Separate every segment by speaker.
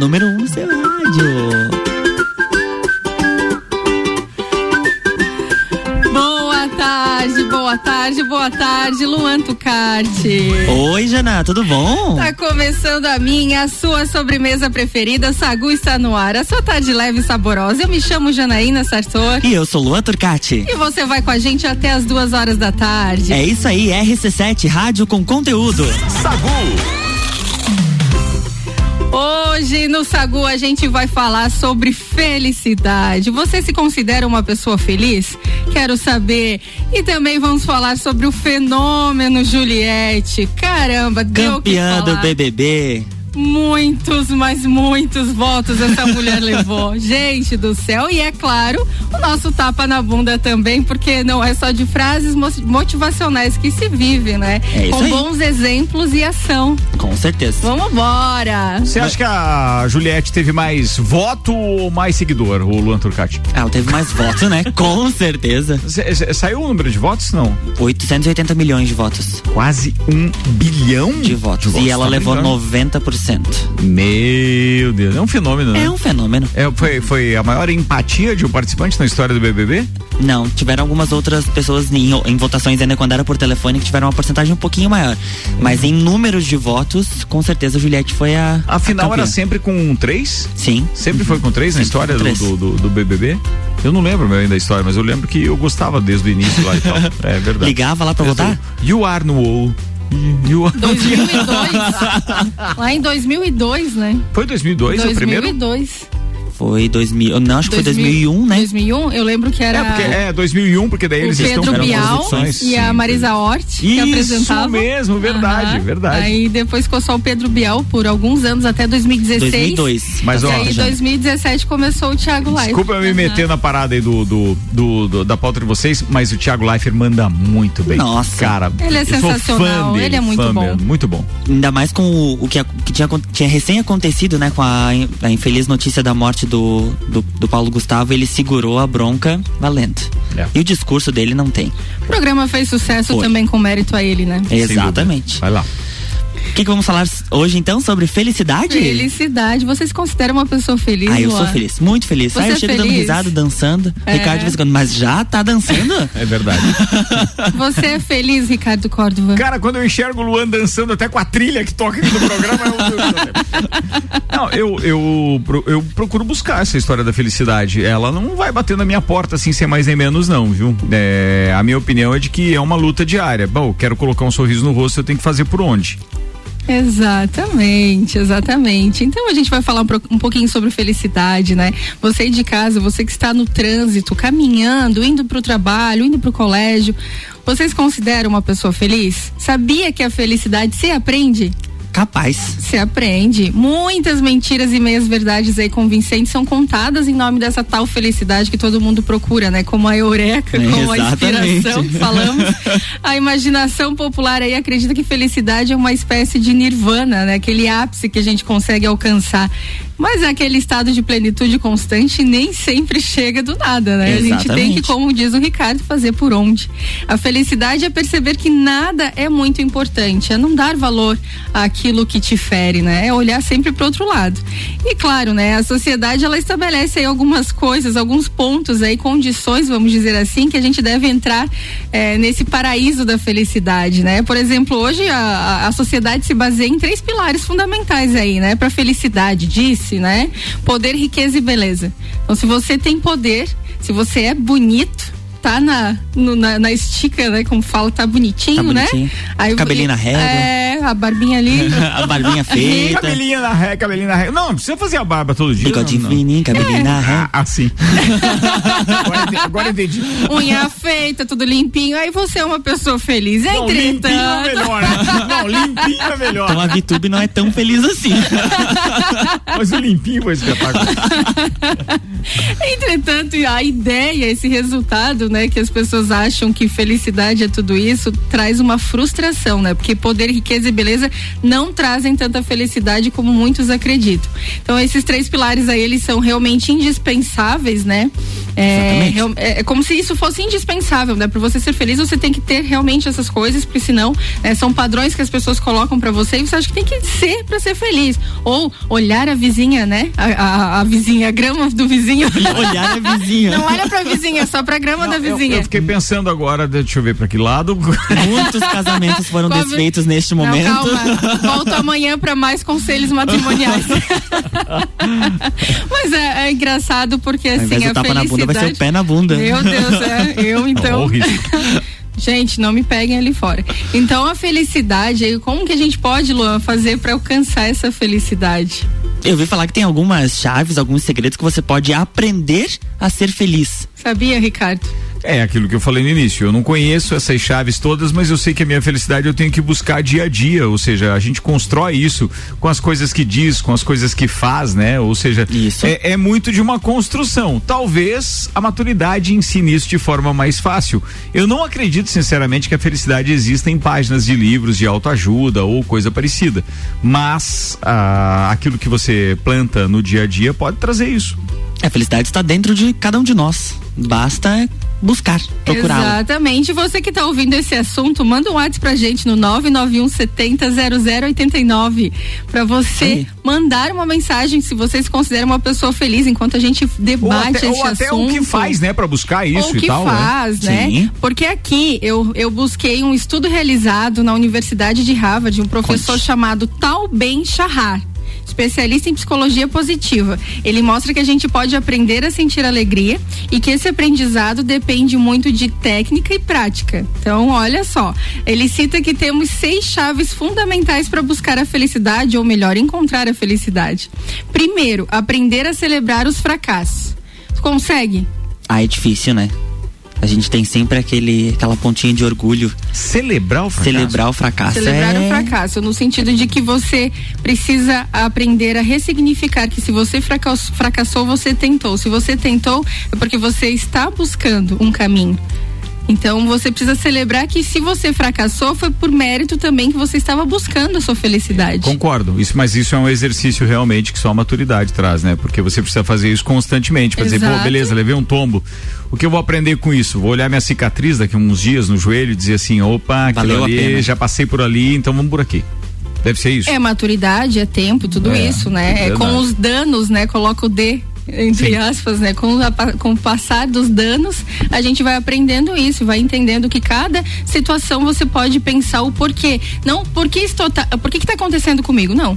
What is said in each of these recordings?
Speaker 1: número 1 um no seu rádio.
Speaker 2: Boa tarde, boa tarde, boa tarde, Luan Tucarte.
Speaker 1: Oi, Jana, tudo bom?
Speaker 2: Tá começando a minha, a sua sobremesa preferida, Sagu está no ar. A sua tarde leve e saborosa. Eu me chamo Janaína Sartor.
Speaker 1: E eu sou Luan Turcati.
Speaker 2: E você vai com a gente até as duas horas da tarde.
Speaker 1: É isso aí, RC7, rádio com conteúdo.
Speaker 3: Sagu.
Speaker 2: Hoje no Sagu a gente vai falar sobre felicidade. Você se considera uma pessoa feliz? Quero saber. E também vamos falar sobre o fenômeno Juliette. Caramba, deu
Speaker 1: Campeã do BBB.
Speaker 2: Muitos, mas muitos votos essa mulher levou. Gente do céu. E é claro, o nosso tapa na bunda também, porque não é só de frases motivacionais que se vive, né?
Speaker 1: É
Speaker 2: Com
Speaker 1: aí.
Speaker 2: bons exemplos e ação.
Speaker 1: Com certeza.
Speaker 2: Vamos embora.
Speaker 3: Você acha que a Juliette teve mais voto ou mais seguidor, o Luan Turcati?
Speaker 1: Ela teve mais votos, né? Com certeza.
Speaker 3: Cê- cê- Saiu o número de votos? Não.
Speaker 1: 880 milhões de votos.
Speaker 3: Quase um bilhão
Speaker 1: De votos. E ela
Speaker 3: Tá
Speaker 1: levou
Speaker 3: brincando.
Speaker 1: 90%.
Speaker 3: Meu Deus, é um fenômeno, né?
Speaker 1: É um fenômeno.
Speaker 3: É, foi, foi a maior empatia de um participante na história do BBB?
Speaker 1: Não, tiveram algumas outras pessoas em, em votações ainda quando era por telefone que tiveram uma porcentagem um pouquinho maior. Mas em números de votos, com certeza a Juliette foi a.
Speaker 3: A final
Speaker 1: campeã.
Speaker 3: era sempre com três?
Speaker 1: Sim.
Speaker 3: Sempre foi com três na
Speaker 1: Sempre
Speaker 3: história
Speaker 1: com
Speaker 3: do,
Speaker 1: três.
Speaker 3: do, do- do BBB? Eu não lembro ainda da história, mas eu lembro que eu gostava desde o início lá e tal. É verdade.
Speaker 1: Ligava lá pra
Speaker 3: Desde
Speaker 1: votar?
Speaker 3: You are no wall. You are...
Speaker 2: 2002. Lá em 2002, né?
Speaker 3: Foi 2002 o primeiro?
Speaker 2: 2002.
Speaker 1: Foi 2000. Não, acho que foi 2001, né?
Speaker 2: 2001, eu lembro que era
Speaker 3: É, porque, é 2001, porque daí
Speaker 2: o
Speaker 3: eles estão
Speaker 2: Pedro
Speaker 3: eram
Speaker 2: Bial e a. Marisa Hort que
Speaker 3: Isso
Speaker 2: apresentavam.
Speaker 3: mesmo, verdade,
Speaker 2: Aham.
Speaker 3: verdade.
Speaker 2: Aí depois ficou só o Pedro Bial por alguns anos, até 2016.
Speaker 1: 2002.
Speaker 3: Mas,
Speaker 2: e
Speaker 3: ó,
Speaker 2: aí,
Speaker 3: já-
Speaker 2: 2017 começou o Thiago Live.
Speaker 3: Desculpa eu me meter na parada aí do, do, do- do- da pauta de vocês, mas o Thiago Leifert manda muito bem.
Speaker 1: Nossa.
Speaker 3: Cara,
Speaker 2: Ele é sensacional,
Speaker 3: dele,
Speaker 2: ele é muito bom.
Speaker 3: mesmo, muito bom.
Speaker 1: Ainda mais com o, o que, a- que tinha, tinha recém acontecido, né? Com a, a infeliz notícia da morte do, do, do Paulo Gustavo, ele segurou a bronca valendo.
Speaker 3: É.
Speaker 1: E o discurso dele não tem.
Speaker 2: O programa fez sucesso
Speaker 1: Foi.
Speaker 2: também com mérito a ele, né?
Speaker 1: Exatamente.
Speaker 3: Vai lá.
Speaker 1: O que, que vamos falar hoje então sobre felicidade?
Speaker 2: Felicidade. Você se considera uma pessoa feliz?
Speaker 1: Ah, eu sou
Speaker 2: Luan?
Speaker 1: feliz, muito feliz.
Speaker 2: Você
Speaker 1: Aí eu
Speaker 2: é
Speaker 1: chego dando
Speaker 2: feliz?
Speaker 1: risada, dançando.
Speaker 2: É.
Speaker 1: Ricardo de vez em quando, mas já tá dançando?
Speaker 3: É verdade.
Speaker 2: Você é feliz, Ricardo Córdova?
Speaker 3: Cara, quando eu enxergo o Luan dançando até com a trilha que toca aqui no programa, eu, não, eu, eu, eu procuro buscar essa história da felicidade. Ela não vai bater na minha porta assim, sem mais nem menos, não, viu? É, a minha opinião é de que é uma luta diária. Bom, quero colocar um sorriso no rosto, eu tenho que fazer por onde?
Speaker 2: Exatamente, exatamente. Então a gente vai falar um, pouquinho sobre felicidade, né? Você aí de casa, você que está no trânsito, caminhando, indo para o trabalho, indo para o colégio, vocês consideram uma pessoa feliz? Sabia que a felicidade se aprende?
Speaker 1: Capaz.
Speaker 2: Se aprende. Muitas mentiras e meias verdades aí convincentes são contadas em nome dessa tal felicidade que todo mundo procura, né? Como a eureka,
Speaker 1: É,
Speaker 2: como a
Speaker 1: exatamente.
Speaker 2: inspiração que falamos. A imaginação popular aí acredita que felicidade é uma espécie de nirvana, né? Aquele ápice que a gente consegue alcançar. Mas é aquele estado de plenitude constante nem sempre chega do nada, né? A gente tem que,
Speaker 1: Exatamente.
Speaker 2: como diz o Ricardo, fazer por onde. A felicidade é perceber que nada é muito importante, é não dar valor àquilo que te fere, né? É olhar sempre para outro lado. E claro, né? A sociedade ela estabelece aí algumas coisas, alguns pontos aí, condições, vamos dizer assim, que a gente deve entrar eh, nesse paraíso da felicidade, né? Por exemplo, hoje a, a- sociedade se baseia em três pilares fundamentais aí, né? Para felicidade, disse, né? Poder, riqueza e beleza. Então, se você tem poder, se você é bonito, tá na, no- na, na estica, né? Como fala, tá bonitinho,
Speaker 1: Tá bonitinho.
Speaker 2: né? Aí,
Speaker 1: Cabelinho na régua.
Speaker 2: É, a barbinha ali.
Speaker 1: a barbinha feita.
Speaker 3: Cabelinha na ré, cabelinho na ré. Não, não precisa fazer a barba todo dia.
Speaker 1: Bigodinho fininho, cabelinho na ré.
Speaker 3: Ah, assim. agora, entendi- agora entendi.
Speaker 2: unha feita, tudo limpinho. Aí você é uma pessoa feliz.
Speaker 3: Não, limpinho é
Speaker 2: Entretanto.
Speaker 3: melhor. Não, limpinho é melhor.
Speaker 1: Então a VTube não é tão feliz assim.
Speaker 3: Mas o limpinho foi espetáculo.
Speaker 2: Entretanto, a ideia, esse resultado, né, que as pessoas acham que felicidade é tudo isso, traz uma frustração, né? Porque poder, riqueza e beleza não trazem tanta felicidade como muitos acreditam. Então esses três pilares aí eles são realmente indispensáveis, né? É, é, é como se isso fosse indispensável, né? Para você ser feliz, você tem que ter realmente essas coisas, porque senão né, são padrões que as pessoas colocam para você e você acha que tem que ser para ser feliz. Ou olhar a vizinha, né? A, a, a vizinha, a grama do vizinho.
Speaker 1: olhar a vizinha.
Speaker 2: Não olha pra vizinha, só pra grama Não, da vizinha.
Speaker 3: Eu, eu, fiquei pensando agora, deixa eu ver pra que lado.
Speaker 1: Muitos casamentos foram Qual desfeitos neste momento. Não,
Speaker 2: calma. Volto amanhã pra mais conselhos matrimoniais. Mas é, é, engraçado porque assim, a
Speaker 1: tapa
Speaker 2: felicidade...
Speaker 1: na bunda vai ser o pé na bunda.
Speaker 2: Meu Deus, é. Eu então. Gente, não me peguem ali fora. Então a felicidade, como que a gente pode, Luan, fazer para alcançar essa felicidade?
Speaker 1: Eu vi falar que tem algumas chaves, alguns segredos que você pode aprender a ser feliz.
Speaker 2: Sabia, Ricardo?
Speaker 3: É aquilo que eu falei no início. Eu não conheço essas chaves todas, mas eu sei que a minha felicidade eu tenho que buscar dia a dia. Ou seja, a gente constrói isso com as coisas que diz, com as coisas que faz, né? Ou seja, é, é, muito de uma construção. Talvez a maturidade ensine isso de forma mais fácil. Eu não acredito, sinceramente, que a felicidade exista em páginas de livros de autoajuda ou coisa parecida. Mas ah, aquilo que você planta no dia a dia pode trazer isso.
Speaker 1: A felicidade está dentro de cada um de nós. Basta buscar, procurar.
Speaker 2: Exatamente. Você que está ouvindo esse assunto, manda um WhatsApp pra gente no 991 70 0089 para você Aí. mandar uma mensagem se você se considera uma pessoa feliz enquanto a gente debate ou até, esse
Speaker 3: assunto. Ou o que faz, né, para buscar isso ou
Speaker 2: e
Speaker 3: tal.
Speaker 2: O que faz, né? né? Porque aqui eu, eu busquei um estudo realizado na Universidade de Harvard, um professor Conte. chamado Tal Ben Shahar especialista em psicologia positiva. Ele mostra que a gente pode aprender a sentir alegria e que esse aprendizado depende muito de técnica e prática. Então, olha só, ele cita que temos seis chaves fundamentais para buscar a felicidade, ou melhor, encontrar a felicidade. Primeiro, aprender a celebrar os fracassos. consegue?
Speaker 1: Ah, é difícil, né? A gente tem sempre aquele, aquela pontinha de orgulho.
Speaker 3: Celebrar o fracasso.
Speaker 1: Celebrar o fracasso.
Speaker 2: Celebrar é... o fracasso, no sentido de que você precisa aprender a ressignificar que se você fracassou, você tentou. Se você tentou, é porque você está buscando um caminho. Então você precisa celebrar que se você fracassou foi por mérito também que você estava buscando a sua felicidade.
Speaker 3: Concordo. Isso, mas isso é um exercício realmente que só a maturidade traz, né? Porque você precisa fazer isso constantemente para dizer, pô, beleza, levei um tombo. O que eu vou aprender com isso? Vou olhar minha cicatriz daqui a uns dias no joelho e dizer assim, opa, Valeu ali, já passei por ali, então vamos por aqui. Deve ser isso.
Speaker 2: É maturidade, é tempo, tudo é, isso, né? É com os danos, né? Coloca o D entre Sim. aspas, né? Com, a, com o passar dos danos, a gente vai aprendendo isso, vai entendendo que cada situação você pode pensar o porquê. Não, por que estou, tá, por que está acontecendo comigo? Não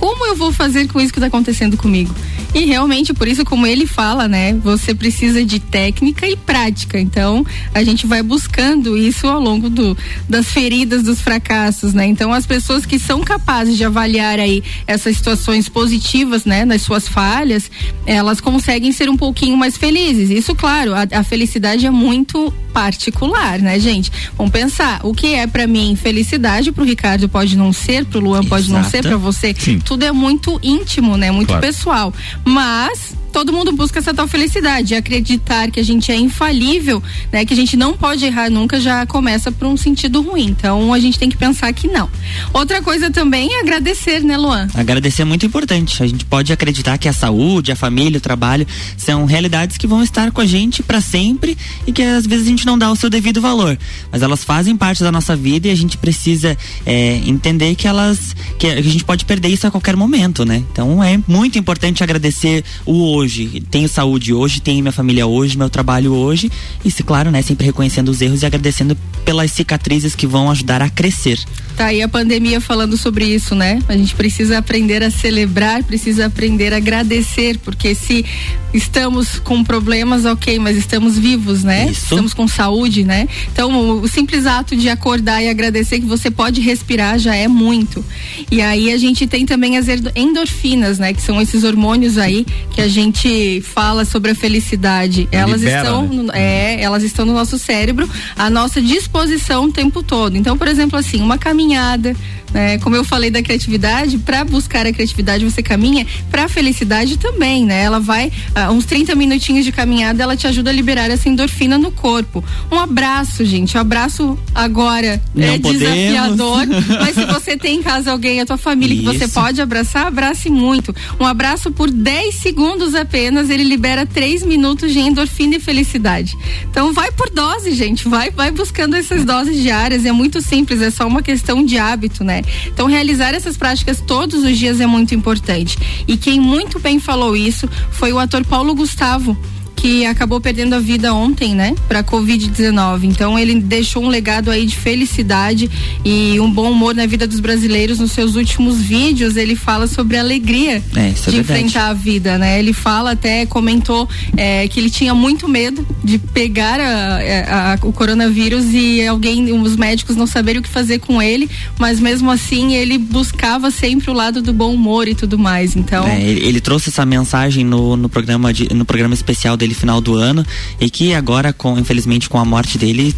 Speaker 2: como eu vou fazer com isso que está acontecendo comigo? E realmente, por isso, como ele fala, né? Você precisa de técnica e prática. Então, a gente vai buscando isso ao longo do, das feridas, dos fracassos, né? Então, as pessoas que são capazes de avaliar aí essas situações positivas, né? Nas suas falhas, elas conseguem ser um pouquinho mais felizes. Isso, claro, a, a felicidade é muito particular, né, gente? Vamos pensar, o que é para mim felicidade, pro Ricardo pode não ser, pro Luan pode Exato. não ser, para você. Sim. Tudo é muito íntimo, né? Muito claro. pessoal. Mas todo mundo busca essa tal felicidade. Acreditar que a gente é infalível, né? Que a gente não pode errar nunca já começa por um sentido ruim. Então a gente tem que pensar que não. Outra coisa também é agradecer, né, Luan?
Speaker 1: Agradecer é muito importante. A gente pode acreditar que a saúde, a família, o trabalho são realidades que vão estar com a gente para sempre e que às vezes a gente não dá o seu devido valor. Mas elas fazem parte da nossa vida e a gente precisa é, entender que elas que a gente pode perder isso a qualquer momento, né? Então é muito importante agradecer o hoje hoje, tenho saúde hoje, tenho minha família hoje, meu trabalho hoje. E se, claro, né, sempre reconhecendo os erros e agradecendo pelas cicatrizes que vão ajudar a crescer.
Speaker 2: Tá aí a pandemia falando sobre isso, né? A gente precisa aprender a celebrar, precisa aprender a agradecer, porque se estamos com problemas, ok, mas estamos vivos, né? Isso. Estamos com saúde, né? Então, o, o simples ato de acordar e agradecer que você pode respirar já é muito. E aí a gente tem também as endorfinas, né? Que são esses hormônios aí que a gente gente fala sobre a felicidade, elas
Speaker 3: Libera,
Speaker 2: estão,
Speaker 3: né?
Speaker 2: no- é, elas estão no nosso cérebro, à nossa disposição o tempo todo. Então, por exemplo, assim, uma caminhada, né? Como eu falei da criatividade, para buscar a criatividade você caminha, para a felicidade também, né? Ela vai ah, uns 30 minutinhos de caminhada, ela te ajuda a liberar essa endorfina no corpo. Um abraço, gente. Um abraço agora
Speaker 1: Não
Speaker 2: é
Speaker 1: podemos.
Speaker 2: desafiador, mas se você tem em casa alguém, a tua família que você
Speaker 1: Isso.
Speaker 2: pode abraçar, abrace muito. Um abraço por 10 segundos apenas, ele libera 3 minutos de endorfina e felicidade. Então vai por dose, gente, vai vai buscando essas doses diárias, é muito simples, é só uma questão de hábito, né? Então realizar essas práticas todos os dias é muito importante. E quem muito bem falou isso foi o ator Paulo Gustavo que acabou perdendo a vida ontem, né, para Covid-19. Então ele deixou um legado aí de felicidade e um bom humor na vida dos brasileiros. Nos seus últimos vídeos ele fala sobre a alegria
Speaker 1: É, é
Speaker 2: de
Speaker 1: verdade.
Speaker 2: enfrentar a vida, né? Ele fala até comentou é, que ele tinha muito medo de pegar a- a- o coronavírus e alguém, os médicos não saberem o que fazer com ele, mas mesmo assim ele buscava sempre o lado do bom humor e tudo mais. Então
Speaker 1: É, ele, ele trouxe essa mensagem no, no programa de- no programa especial dele final do ano e que agora com infelizmente com a morte dele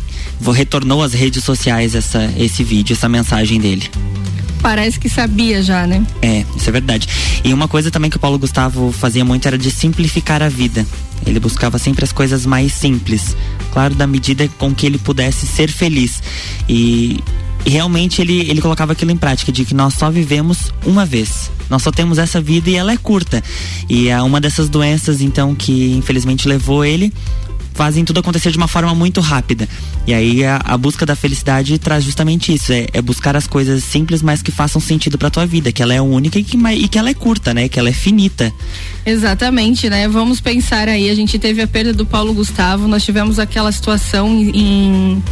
Speaker 1: retornou às redes sociais essa esse vídeo essa mensagem dele.
Speaker 2: Parece que sabia já, né?
Speaker 1: é isso é verdade. E uma coisa também que o Paulo Gustavo fazia muito era de simplificar a vida. Ele buscava sempre as coisas mais simples. Claro da medida com que ele pudesse ser feliz. E e realmente ele, ele colocava aquilo em prática, de que nós só vivemos uma vez. Nós só temos essa vida e ela é curta. E é uma dessas doenças, então, que infelizmente levou ele, fazem tudo acontecer de uma forma muito rápida. E aí a, a busca da felicidade traz justamente isso: é, é buscar as coisas simples, mas que façam sentido pra tua vida, que ela é única e que, e que ela é curta, né? Que ela é finita.
Speaker 2: Exatamente, né? Vamos pensar aí, a gente teve a perda do Paulo Gustavo, nós tivemos aquela situação em, em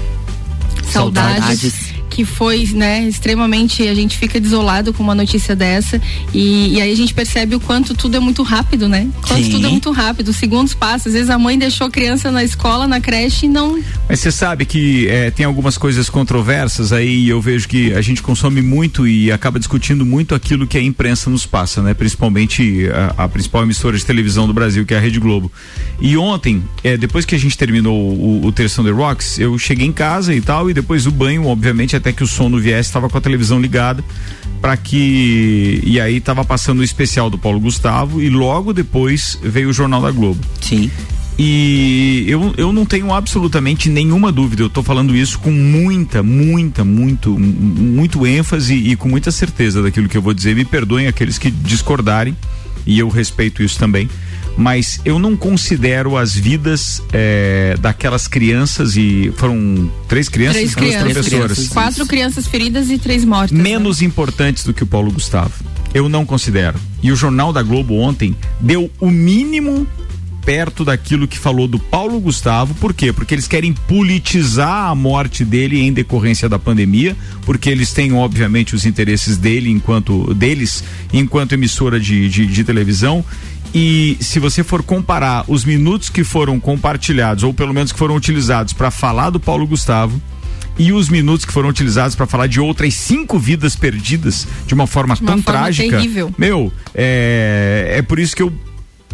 Speaker 2: saudades,
Speaker 1: Saudades.
Speaker 2: Que foi, né, extremamente, a gente fica desolado com uma notícia dessa e, e aí a gente percebe o quanto tudo é muito rápido, né? Quanto
Speaker 1: Sim.
Speaker 2: tudo é muito rápido, segundos passam, às vezes a mãe deixou a criança na escola, na creche e não
Speaker 3: Mas você sabe que eh, tem algumas coisas controversas aí eu vejo que a gente consome muito e acaba discutindo muito aquilo que a imprensa nos passa, né? Principalmente a, a principal emissora de televisão do Brasil, que é a Rede Globo. E ontem, eh, depois que a gente terminou o, o Terção The Rocks, eu cheguei em casa e tal, e depois do banho, obviamente, até que o sono viesse, estava com a televisão ligada para que e aí tava passando o especial do Paulo Gustavo e logo depois veio o Jornal da Globo.
Speaker 1: Sim.
Speaker 3: E eu, eu não tenho absolutamente nenhuma dúvida, eu tô falando isso com muita, muita, muito, muito ênfase e com muita certeza daquilo que eu vou dizer. Me perdoem aqueles que discordarem, e eu respeito isso também. Mas eu não considero as vidas eh, daquelas crianças, e foram três crianças
Speaker 2: três
Speaker 3: e duas
Speaker 2: crianças,
Speaker 3: professoras
Speaker 1: Isso.
Speaker 2: quatro crianças feridas e três mortas. né?
Speaker 3: menos importantes do que o Paulo Gustavo. Eu não considero. E o Jornal da Globo ontem deu o mínimo perto daquilo que falou do Paulo Gustavo. Por quê? Porque eles querem politizar a morte dele em decorrência da pandemia, porque eles têm obviamente os interesses dele enquanto deles enquanto emissora de, de, de televisão. E se você for comparar os minutos que foram compartilhados, ou pelo menos que foram utilizados para falar do Paulo Gustavo, e os minutos que foram utilizados para falar de outras cinco vidas perdidas de uma forma
Speaker 2: De uma
Speaker 3: tão
Speaker 2: forma
Speaker 3: trágica.
Speaker 2: terrível.
Speaker 3: Meu, é, é por isso que eu.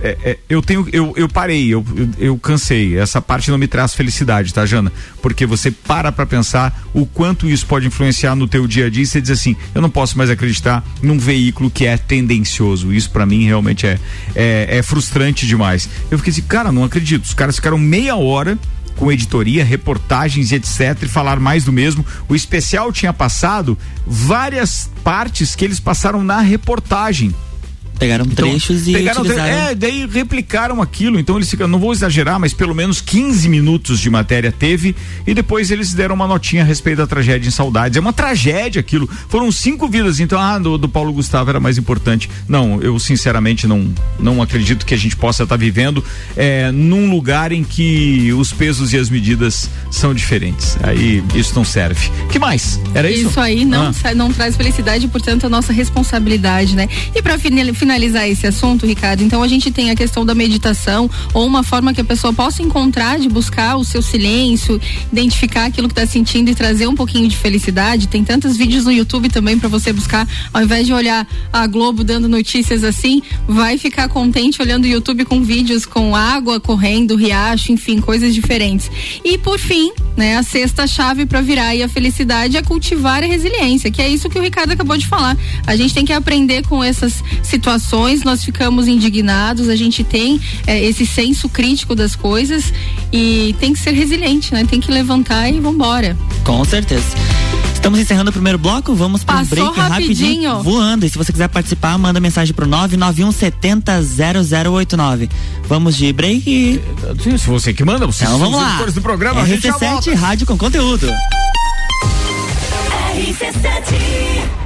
Speaker 3: É, é, eu tenho, eu, eu parei, eu, eu, cansei. Essa parte não me traz felicidade, tá, Jana? Porque você para pra pensar o quanto isso pode influenciar no teu dia a dia e você diz assim: eu não posso mais acreditar num veículo que é tendencioso. Isso pra mim realmente é, é, é frustrante demais. Eu fiquei assim, cara, não acredito. Os caras ficaram meia hora com editoria, reportagens etc. e falar mais do mesmo. O especial tinha passado várias partes que eles passaram na reportagem.
Speaker 1: Pegaram
Speaker 3: Então,
Speaker 1: trechos e
Speaker 3: pegaram tre-
Speaker 1: utilizaram.
Speaker 3: É, daí replicaram aquilo. Então eles ficam, não vou exagerar, mas pelo menos 15 minutos de matéria teve. E depois eles deram uma notinha a respeito da tragédia em saudades. É uma tragédia aquilo. Foram cinco vidas. Então, ah, do, do Paulo Gustavo era mais importante. Não, eu sinceramente não, não acredito que a gente possa estar vivendo é, num lugar em que os pesos e as medidas são diferentes. Aí isso não serve. que mais? Era isso?
Speaker 2: Isso aí não,
Speaker 3: Ah.
Speaker 2: não traz felicidade, portanto, a nossa responsabilidade, né? E para finalizar finalizar esse assunto, Ricardo, então a gente tem a questão da meditação ou uma forma que a pessoa possa encontrar de buscar o seu silêncio, identificar aquilo que está sentindo e trazer um pouquinho de felicidade. Tem tantos vídeos no YouTube também para você buscar, ao invés de olhar a Globo dando notícias assim, vai ficar contente olhando o YouTube com vídeos com água correndo, riacho, enfim, coisas diferentes. E por fim, né, a sexta chave para virar e a felicidade é cultivar a resiliência, que é isso que o Ricardo acabou de falar. A gente tem que aprender com essas situações, nós ficamos indignados, a gente tem é, esse senso crítico das coisas e tem que ser resiliente, né? Tem que levantar e vambora.
Speaker 1: Com certeza. Estamos encerrando o primeiro bloco, vamos para um break rapidinho. rapidinho. voando. E se você quiser participar, manda mensagem pro 991 70 0089. Vamos de break?
Speaker 3: Sim, se você que manda, você
Speaker 1: então, vamos lá.
Speaker 3: do programa,
Speaker 1: RC7 Rádio com conteúdo.
Speaker 4: RC7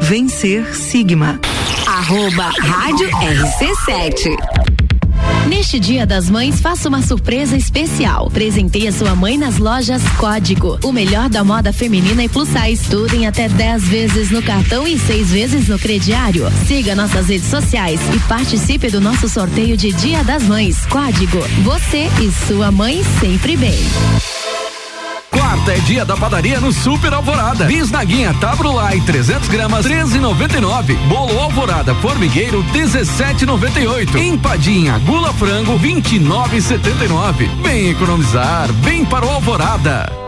Speaker 5: Vencer Sigma.
Speaker 6: Arroba Rádio RC7. Neste Dia das Mães, faça uma surpresa especial. Presenteie sua mãe nas lojas Código. O melhor da moda feminina e plus size. Tudo em até 10 vezes no cartão e 6 vezes no crediário. Siga nossas redes sociais e participe do nosso sorteio de Dia das Mães. Código. Você e sua mãe sempre bem.
Speaker 4: Quarta é dia da padaria no Super Alvorada. Bisnaguinha Tabrulai 300 gramas 13,99. Bolo Alvorada Formigueiro 17,98. Empadinha Gula Frango 29,79. Vem economizar, vem para o Alvorada.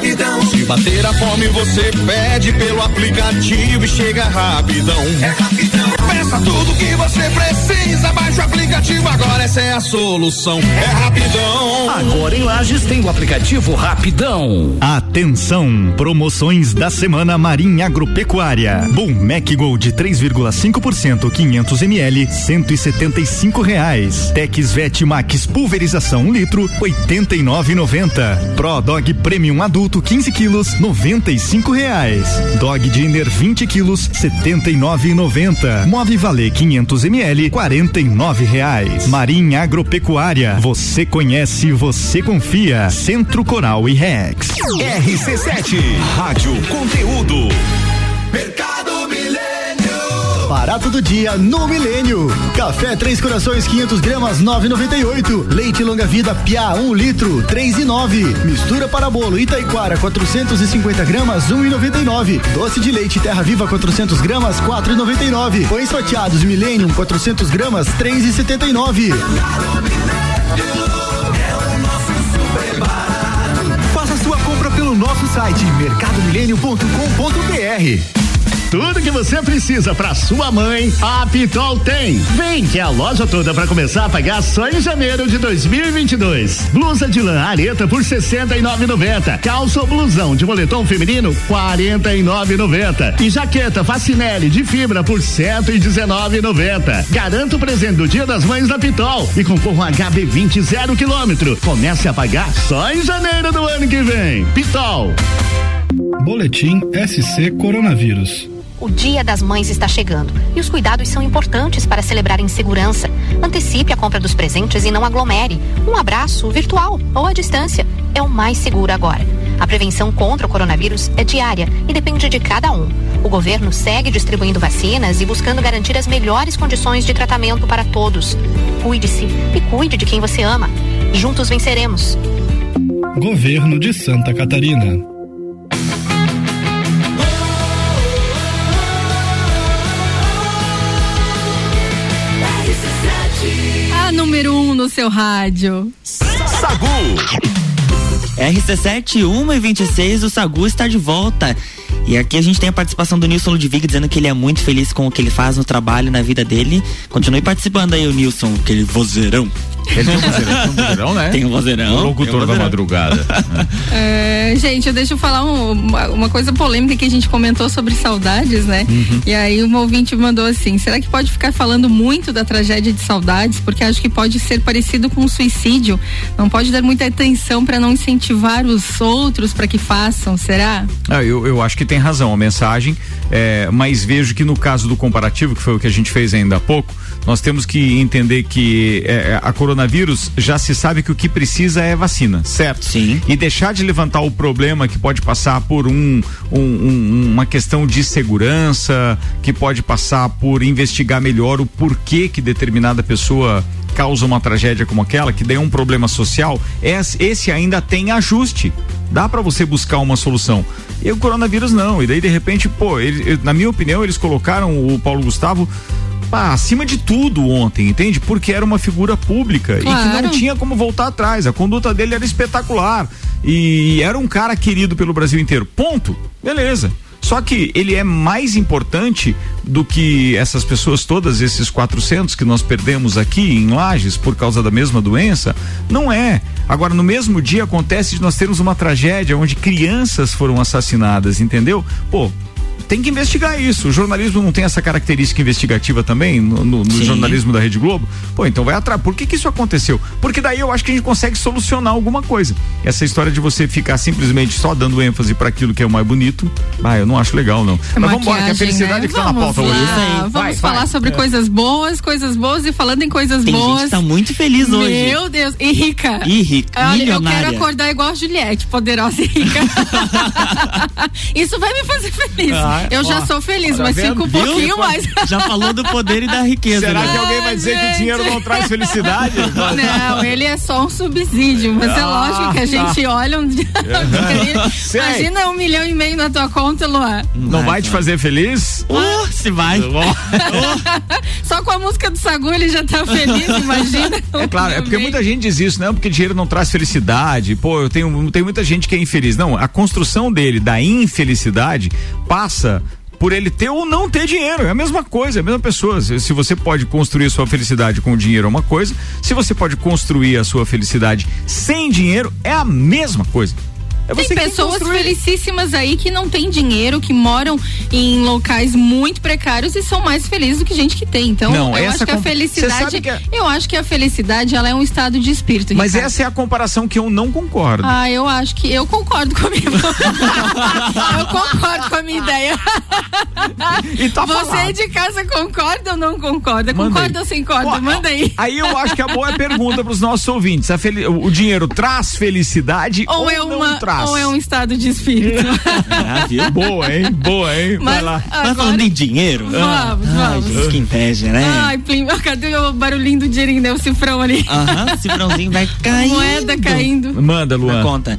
Speaker 7: Rapidão. Se bater a fome, você pede pelo aplicativo e chega rapidão. É rapidão. Peça tudo que você precisa, baixa o aplicativo agora, essa é a solução. É rapidão.
Speaker 8: Agora em Lages tem o aplicativo Rapidão.
Speaker 9: Atenção, promoções da semana Marinha Agropecuária. Bom Mac Gold 3,5% 500 ml, 175 reais. Tex Vet Max pulverização 1 litro, 89,90. Pro Dog Premium adulto 15 quilos, 95 reais. Dog Dinner 20 quilos, 79,90. Move Valer 500 ml, 49 reais. Marinha Agropecuária, você conhece, você confia. Centro Coral e Rex.
Speaker 4: RC7, Rádio Conteúdo.
Speaker 10: Barato do dia no Milênio. Café Três Corações 500 gramas 9,98. Leite longa vida Pia 1 um litro 3 e 9. Mistura para bolo Itaiquara 450 gramas 1,99. Doce de leite Terra Viva 400 gramas 4,99. Pães fatiados Millennium 400 gramas 3,79. Faça sua compra pelo nosso site mercadomilênio.com.br.
Speaker 11: Tudo que você precisa para sua mãe, a Pitol tem. Vem que é a loja toda para começar a pagar só em janeiro de 2022. Blusa de lã areta por 69,90. Calça ou blusão de moletom feminino 49,90. E jaqueta Facinelli de fibra por 119,90. Garanta o presente do Dia das Mães da Pitol e concorra um HB20 zero quilômetro. Comece a pagar só em janeiro do ano que vem. Pitol.
Speaker 12: Boletim SC Coronavírus. O Dia das Mães está chegando e os cuidados são importantes para celebrar em segurança. Antecipe a compra dos presentes e não aglomere. Um abraço virtual ou à distância é o mais seguro agora. A prevenção contra o coronavírus é diária e depende de cada um. O governo segue distribuindo vacinas e buscando garantir as melhores condições de tratamento para todos. Cuide-se e cuide de quem você ama. Juntos venceremos.
Speaker 13: Governo de Santa Catarina.
Speaker 2: Seu rádio.
Speaker 14: Sagu.
Speaker 1: RC7 1 e 26, o Sagu está de volta. E aqui a gente tem a participação do Nilson Ludwig dizendo que ele é muito feliz com o que ele faz no trabalho, na vida dele. Continue participando aí, o Nilson, aquele vozeirão.
Speaker 3: Ele tem um vozeirão, tem um vozeirão, né?
Speaker 1: Tem um vozeirão.
Speaker 3: O locutor
Speaker 1: um
Speaker 3: da madrugada.
Speaker 2: É, gente, deixa eu falar um- uma, uma coisa polêmica que a gente comentou sobre saudades, né?
Speaker 3: Uhum.
Speaker 2: E aí uma ouvinte mandou assim: será que pode ficar falando muito da tragédia de saudades? Porque acho que pode ser parecido com um suicídio. Não pode dar muita atenção para não incentivar os outros para que façam, será?
Speaker 3: Ah, eu, eu acho que tem razão a mensagem, é, mas vejo que no caso do comparativo, que foi o que a gente fez ainda há pouco, nós temos que entender que é, a coronavírus já se sabe que o que precisa é vacina, certo?
Speaker 1: Sim.
Speaker 3: E deixar de levantar o problema que pode passar por um, um- um- uma questão de segurança, que pode passar por investigar melhor o porquê que determinada pessoa causa uma tragédia como aquela, que é um problema social, esse ainda tem ajuste. Dá pra você buscar uma solução. E o coronavírus não. E daí, de repente, pô, ele- na minha opinião, eles colocaram o Paulo Gustavo acima de tudo ontem, entende? Porque era uma figura pública e que
Speaker 2: Claro.
Speaker 3: não tinha como voltar atrás. A conduta dele era espetacular. E era um cara querido pelo Brasil inteiro. Ponto. Beleza. Só que ele é mais importante do que essas pessoas todas, esses 400 que nós perdemos aqui em Lages por causa da mesma doença? Não é. Agora, no mesmo dia acontece de nós termos uma tragédia onde crianças foram assassinadas, entendeu? Pô, tem que investigar isso. O jornalismo não tem essa característica investigativa também no, no- no jornalismo da Rede Globo? Pô, então vai atrás. Por que, que isso aconteceu? Porque daí eu acho que a gente consegue solucionar alguma coisa. Essa história de você ficar simplesmente só dando ênfase para aquilo que é o mais bonito, ah, eu não acho legal, não. Mas vamos embora, que a felicidade
Speaker 2: né?
Speaker 3: que tá na
Speaker 2: Vamos
Speaker 3: pauta
Speaker 2: lá,
Speaker 3: hoje.
Speaker 2: Vamos
Speaker 3: Vai,
Speaker 2: falar
Speaker 3: vai.
Speaker 2: sobre
Speaker 3: É.
Speaker 2: coisas boas, coisas boas e falando em coisas
Speaker 1: Tem
Speaker 2: boas.
Speaker 1: gente tá muito feliz hoje.
Speaker 2: Meu Deus, e rica.
Speaker 1: E rica,
Speaker 2: Olha, eu quero acordar igual a Juliette, poderosa e rica. Isso vai me fazer feliz.
Speaker 3: Ah,
Speaker 2: eu já
Speaker 3: ó,
Speaker 2: sou feliz,
Speaker 3: tá
Speaker 2: mas
Speaker 3: vendo?
Speaker 2: fico um
Speaker 3: Viu?
Speaker 2: pouquinho mais.
Speaker 1: Já falou do poder e da riqueza.
Speaker 3: Será
Speaker 1: né?
Speaker 3: que alguém vai dizer que o dinheiro não traz felicidade?
Speaker 2: Não, ele é só um subsídio, mas é
Speaker 3: Ah,
Speaker 2: lógico que a gente olha um dia. Imagina um milhão e meio na tua conta, Luan.
Speaker 3: Não vai te fazer feliz?
Speaker 1: Oh, se vai.
Speaker 2: Só com a música do Sagu ele já tá feliz, imagina.
Speaker 3: É claro, é porque muita gente diz isso, não, porque dinheiro não traz felicidade. Pô, eu tenho, tem muita gente que é infeliz. Não, a construção dele da infelicidade passa por ele ter ou não ter dinheiro. É a mesma coisa, é a mesma pessoa. Se, você pode construir sua felicidade com dinheiro é uma coisa, se você pode construir a sua felicidade sem dinheiro é a mesma coisa. É
Speaker 2: Tem pessoas felicíssimas aí que não têm dinheiro, que moram em locais muito precários e são mais felizes do que gente que tem. Então,
Speaker 3: Não,
Speaker 2: eu acho que a felicidade,
Speaker 3: que é-
Speaker 2: eu acho que a felicidade ela é um estado de espírito.
Speaker 3: Mas
Speaker 2: Ricardo.
Speaker 3: essa é a comparação que eu não concordo.
Speaker 2: Ah, eu acho que eu concordo com a minha. eu concordo com a minha ideia.
Speaker 3: E tá
Speaker 2: Você
Speaker 3: falado.
Speaker 2: de casa concorda ou não concorda?
Speaker 3: Manda
Speaker 2: concorda
Speaker 3: aí.
Speaker 2: ou sem corda? Manda aí.
Speaker 3: Aí eu acho que a boa pergunta para os nossos ouvintes: fel- o dinheiro traz felicidade ou,
Speaker 2: Ou é,
Speaker 3: não
Speaker 2: uma, ou é um estado de espírito.
Speaker 1: Ah, viu?
Speaker 3: Boa, hein? Boa, hein? Vai
Speaker 2: Mas
Speaker 3: lá.
Speaker 1: Tá
Speaker 2: agora-
Speaker 1: falando em dinheiro?
Speaker 2: Vamos,
Speaker 1: Ai,
Speaker 2: vamos.
Speaker 1: gente, que inveja, né?
Speaker 2: Ai, Plim, cadê o barulhinho do dinheirinho, né? O cifrão ali.
Speaker 1: Aham, cifrãozinho vai caindo.
Speaker 2: Moeda caindo.
Speaker 3: Manda,
Speaker 1: na
Speaker 3: Luan.
Speaker 1: conta.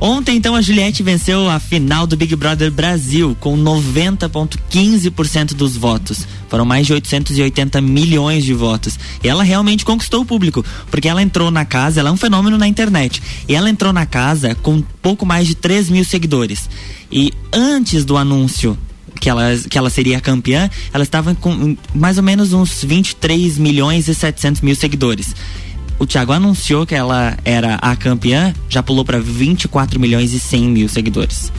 Speaker 1: Ontem, então, a Juliette venceu a final do Big Brother Brasil com 90,15% dos votos. Foram mais de 880 milhões de votos. E ela realmente conquistou o público, porque ela entrou na casa, ela é um fenômeno na internet. E ela entrou na casa com pouco mais de 3 mil seguidores. E antes do anúncio que ela, que ela seria campeã, ela estava com hum, mais ou menos uns 23 milhões e 700 mil seguidores. O Thiago anunciou que ela era a campeã, já pulou para 24 milhões e 100 mil seguidores.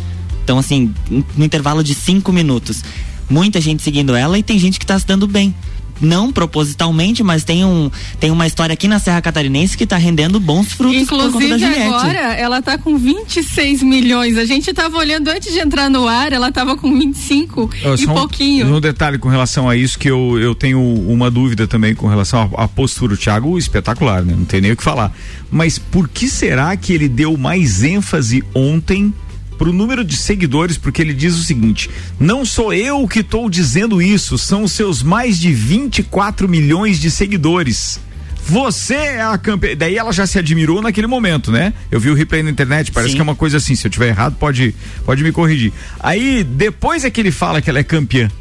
Speaker 1: Então, assim, no intervalo de cinco minutos, muita gente seguindo ela e tem gente que tá se dando bem. Não propositalmente, mas tem, um, tem uma história aqui na Serra Catarinense que está rendendo bons frutos por conta da
Speaker 2: Inclusive agora ela tá com 26 milhões. A gente tava olhando antes de entrar no ar, ela tava com 25
Speaker 3: Ó,
Speaker 2: e
Speaker 3: só um-
Speaker 2: pouquinho.
Speaker 3: Um detalhe com relação a isso que eu, eu tenho uma dúvida também com relação à, à postura. O Thiago, espetacular, né? Não tem nem o que falar. Mas por que será que ele deu mais ênfase ontem pro número de seguidores? Porque ele diz o seguinte: não sou eu que estou dizendo isso, são os seus mais de 24 milhões de seguidores. Você é a campeã. Daí ela já se admirou naquele momento, né? Eu vi o replay na internet, parece
Speaker 1: Sim.
Speaker 3: que é uma coisa assim. Se eu tiver errado, pode, pode me corrigir. Aí, depois é que ele fala que ela é campeã.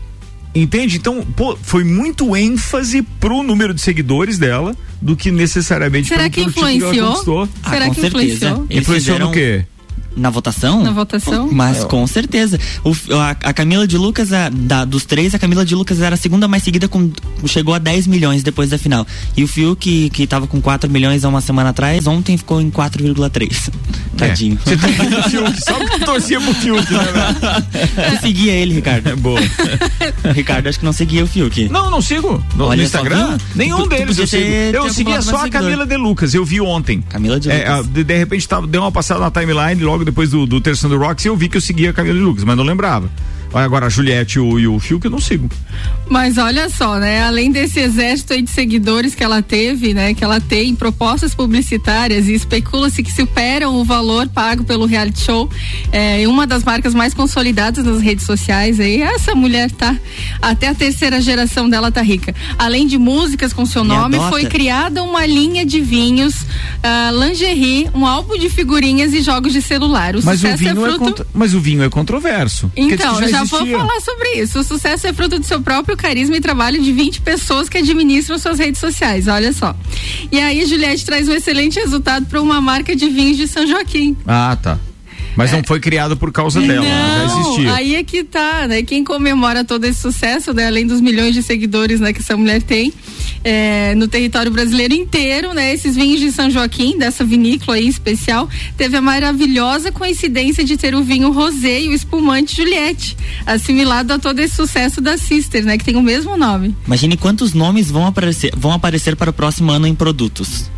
Speaker 3: Entende? Então, pô, foi muito ênfase pro número de seguidores dela do que necessariamente
Speaker 2: Será
Speaker 3: pelo,
Speaker 2: que
Speaker 3: que
Speaker 2: influenciou?
Speaker 3: conquistou.
Speaker 2: Será
Speaker 1: Ah, com
Speaker 2: que
Speaker 1: certeza.
Speaker 2: influenciou?
Speaker 3: Influenciou no quê?
Speaker 1: Na votação?
Speaker 2: Na votação?
Speaker 1: Mas com certeza. O, a, a Camila de Lucas, a- da- dos três, a Camila de Lucas era a segunda mais seguida, com, chegou a 10 milhões depois da final. E o Fiuk, que, que tava com 4 milhões há uma semana atrás, ontem ficou em 4,3. Tadinho.
Speaker 3: É. Você tem o Fiuk, só porque torcia pro Fiuk, né, velho?
Speaker 1: Eu seguia ele, Ricardo.
Speaker 3: Boa.
Speaker 1: Ricardo, acho que não seguia o Fiuk.
Speaker 3: Não, não sigo. No,
Speaker 1: Olha
Speaker 3: no Instagram? Nenhum
Speaker 1: Tu- tu
Speaker 3: deles
Speaker 1: podia
Speaker 3: eu sigo. Eu seguia só a. Camila de Lucas, eu vi ontem.
Speaker 1: Camila de
Speaker 3: É,
Speaker 1: Lucas.
Speaker 3: a- de, de repente tava, deu uma passada na timeline logo depois do, do Terçando Rocks eu vi que eu seguia a Camila de Lucas, mas não lembrava. Agora a Juliette e o, e o Fiuk eu não sigo.
Speaker 2: Mas olha só, né? Além desse exército aí de seguidores que ela teve, né? Que ela tem propostas publicitárias e especula-se que superam o valor pago pelo reality show. É uma das marcas mais consolidadas nas redes sociais aí. Essa mulher tá. Até a terceira geração dela tá rica. Além de músicas com seu
Speaker 1: Me
Speaker 2: nome, foi criada uma linha de vinhos, ah, lingerie, um álbum de figurinhas e jogos de celular. O
Speaker 3: Mas o,
Speaker 2: sucesso
Speaker 3: vinho
Speaker 2: é
Speaker 3: é
Speaker 2: fruto.
Speaker 3: contra- mas o vinho é controverso.
Speaker 2: Então,
Speaker 3: que
Speaker 2: eu já vou falar sobre isso. O sucesso é fruto do seu próprio carisma e trabalho de 20 pessoas que administram suas redes sociais. Olha só. E aí, Juliette traz um excelente resultado para uma marca de vinhos de São Joaquim.
Speaker 3: Ah, tá. Mas não foi criado por causa dela, já
Speaker 2: Não,
Speaker 3: existia.
Speaker 2: aí é que tá, né? Quem comemora todo esse sucesso, né? Além dos milhões de seguidores, né? Que essa mulher tem é, no território brasileiro inteiro, né? Esses vinhos de São Joaquim, dessa vinícola aí especial, teve a maravilhosa coincidência de ter o vinho rosé e o espumante Juliette, assimilado a todo esse sucesso da Sister, né? Que tem o mesmo nome.
Speaker 1: Imagine quantos nomes vão aparecer, vão aparecer para o próximo ano em produtos.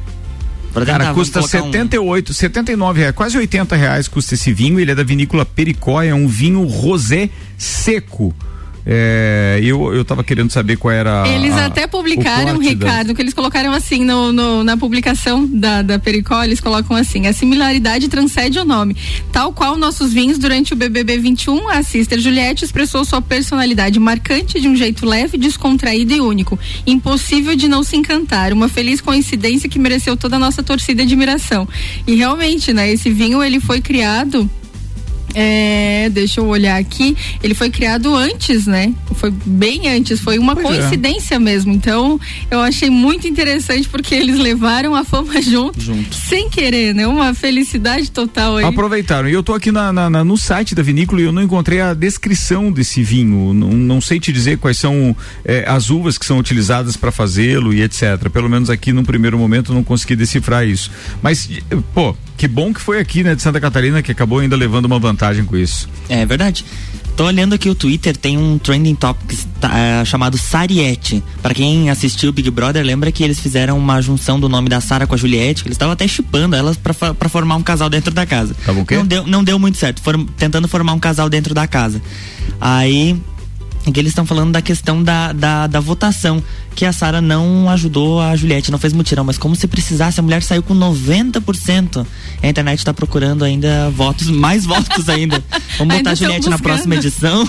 Speaker 3: Cara,
Speaker 1: vamos
Speaker 3: custa
Speaker 1: colocar um-
Speaker 3: 78, 79 reais, quase 80 reais custa esse vinho. Ele é da vinícola Pericó, é um vinho rosé seco. É, eu, eu tava querendo saber qual era.
Speaker 2: Eles
Speaker 3: a-
Speaker 2: até publicaram,
Speaker 3: da-
Speaker 2: Ricardo, que eles colocaram assim no, no- na publicação da, da Pericó, eles colocam assim: a similaridade transcende o nome. Tal qual nossos vinhos durante o BBB 21, a Sister Juliette expressou sua personalidade marcante de um jeito leve, descontraído e único. Impossível de não se encantar. Uma feliz coincidência que mereceu toda a nossa torcida e admiração. E realmente, né, esse vinho ele foi criado. É, deixa eu olhar aqui. Ele foi criado antes, né? Foi bem antes, foi uma
Speaker 3: Pois é.
Speaker 2: coincidência mesmo. Então, eu achei muito interessante porque eles levaram a fama junto, sem querer, né? Uma felicidade total aí.
Speaker 3: Aproveitaram. E eu tô aqui na, na- na- no site da vinícola e eu não encontrei a descrição desse vinho. Não, não sei te dizer quais são eh, as uvas que são utilizadas para fazê-lo e etc. Pelo menos aqui no primeiro momento eu não consegui decifrar isso. Mas, pô, que bom que foi aqui, né, de Santa Catarina, que acabou ainda levando uma vantagem com isso.
Speaker 1: É verdade. Tô olhando aqui o Twitter, tem um trending topic tá, chamado Sariette. Pra quem assistiu o Big Brother, lembra que eles fizeram uma junção do nome da Sara com a Juliette, que eles estavam até chipando elas pra formar um casal dentro da casa.
Speaker 3: Tava o quê?
Speaker 1: Não deu, não deu muito certo, foram tentando formar um casal dentro da casa. Aí que eles estão falando da questão da, da, da votação, que a Sara não ajudou a Juliette, não fez mutirão, mas como se precisasse, a mulher saiu com 90%. A internet tá procurando ainda votos, mais votos ainda. Vamos
Speaker 2: Ainda
Speaker 1: botar a Juliette na próxima edição.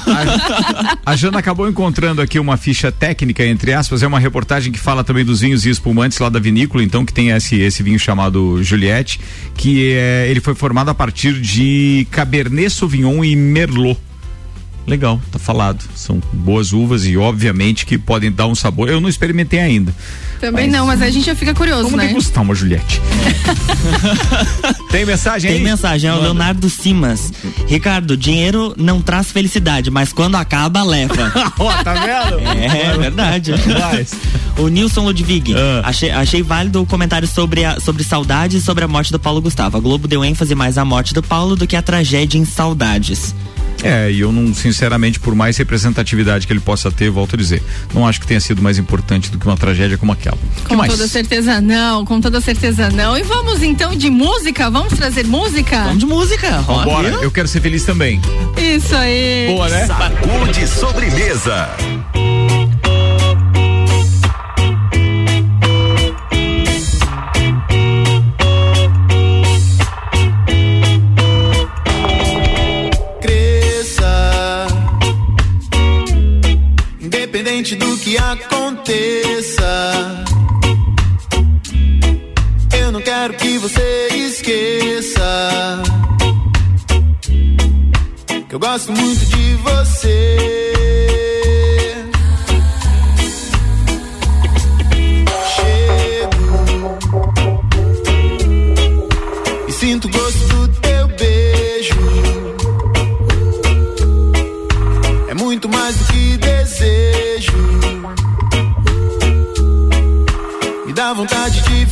Speaker 3: A Jana acabou encontrando aqui uma ficha técnica, entre aspas, é uma reportagem que fala também dos vinhos e espumantes lá da vinícola, então, que tem esse, esse vinho chamado Juliette, que é, ele foi formado a partir de Cabernet Sauvignon e Merlot. Legal, tá falado. São boas uvas e obviamente que podem dar um sabor. Eu não experimentei ainda.
Speaker 2: Também
Speaker 3: Mas-
Speaker 2: não, mas a gente já fica curioso,
Speaker 3: Vamos
Speaker 2: né?
Speaker 3: degustar uma Juliette. Tem mensagem aí?
Speaker 1: Tem mensagem, é o
Speaker 3: Manda.
Speaker 1: Leonardo Simas. Ricardo, dinheiro não traz felicidade, mas quando acaba, leva.
Speaker 3: Ó, tá vendo?
Speaker 1: É verdade.
Speaker 3: Mas-
Speaker 1: O Nilson Ludwig,
Speaker 3: Ah.
Speaker 1: achei, achei válido o comentário sobre, a, sobre saudade e sobre a morte do Paulo Gustavo. A Globo deu ênfase mais à morte do Paulo do que à tragédia em saudades.
Speaker 3: É, e eu não, sinceramente, por mais representatividade que ele possa ter, volto a dizer, não acho que tenha sido mais importante do que uma tragédia como aquela.
Speaker 2: Com toda certeza não, com toda certeza não. E vamos então de música? Vamos trazer música?
Speaker 1: Vamos de música.
Speaker 3: Vambora, eu quero ser feliz também.
Speaker 2: Isso aí.
Speaker 3: Boa, né?
Speaker 15: Sacude sobremesa.
Speaker 7: Que eu gosto muito de você. Chego e sinto gosto do teu beijo. É muito mais do que desejo. Me dá vontade de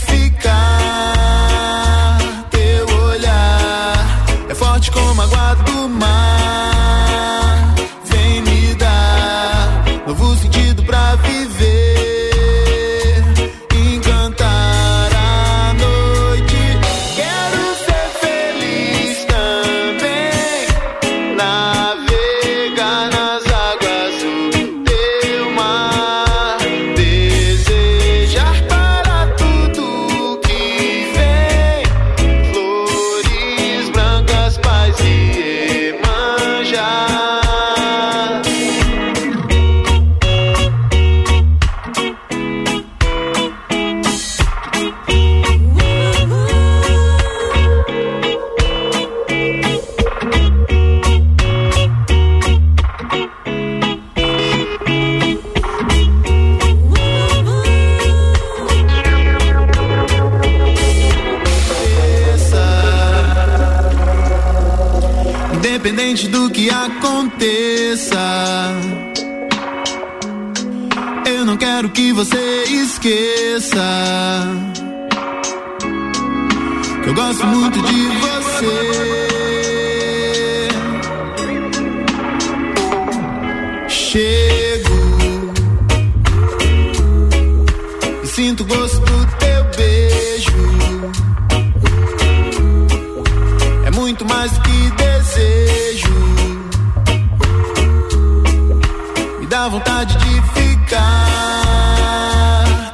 Speaker 7: dá vontade de ficar.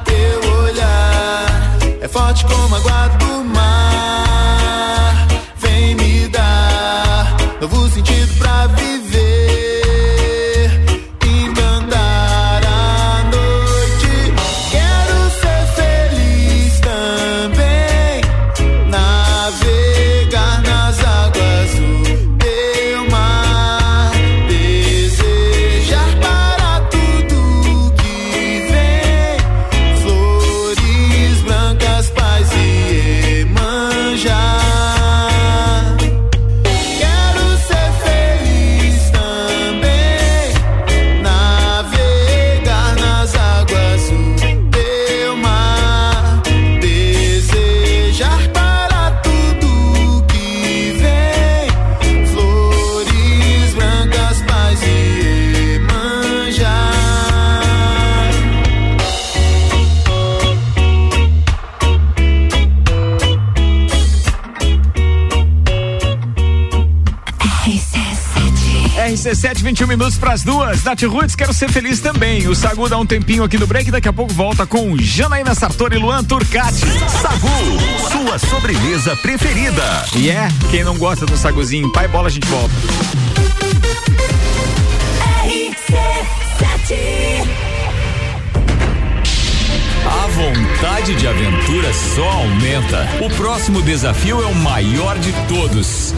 Speaker 7: Teu olhar é forte como a água
Speaker 3: RC7, 21 minutos pras duas. Nath Roots, quero ser feliz também. O Sagu dá um tempinho aqui no break, daqui a pouco volta com Janaína Sartori e Luan Turcati.
Speaker 15: Sagu, sua sobremesa preferida.
Speaker 3: E é, quem não gosta do Saguzinho, pai bola, a gente volta.
Speaker 16: Só aumenta. O próximo desafio é o maior de todos.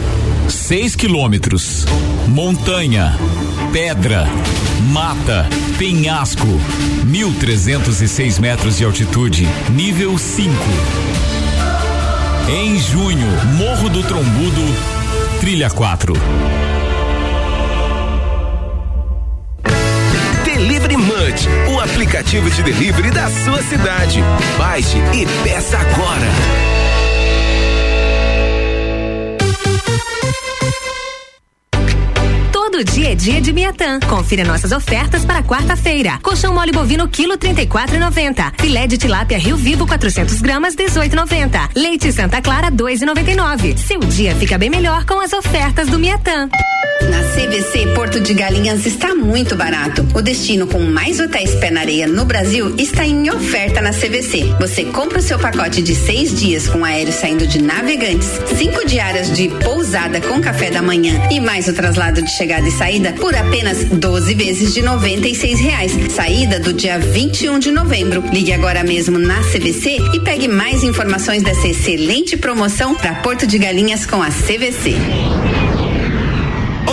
Speaker 16: 6 quilômetros. Montanha, pedra, mata, penhasco. 1.306 metros de altitude. Nível 5. Em junho, Morro do Trombudo, Trilha 4.
Speaker 15: O aplicativo de delivery da sua cidade. Baixe e peça agora.
Speaker 17: Todo dia a dia de Miatã. Confira nossas ofertas para quarta-feira. Colchão mole bovino quilo 34,90. Filé de tilápia Rio Vivo 400 gramas 18,90. Leite Santa Clara 2,99. Seu dia fica bem melhor com as ofertas do Miatã.
Speaker 18: Na CVC Porto de Galinhas está muito barato. O destino com mais hotéis pé na areia no Brasil está em oferta na CVC. Você compra o seu pacote de seis dias com aéreo saindo de Navegantes, cinco diárias de pousada com café da manhã e mais o traslado de chegada e saída por apenas 12 vezes de R$ reais. Saída do dia 21 de novembro. Ligue agora mesmo na CVC e pegue mais informações dessa excelente promoção para Porto de Galinhas com a CVC.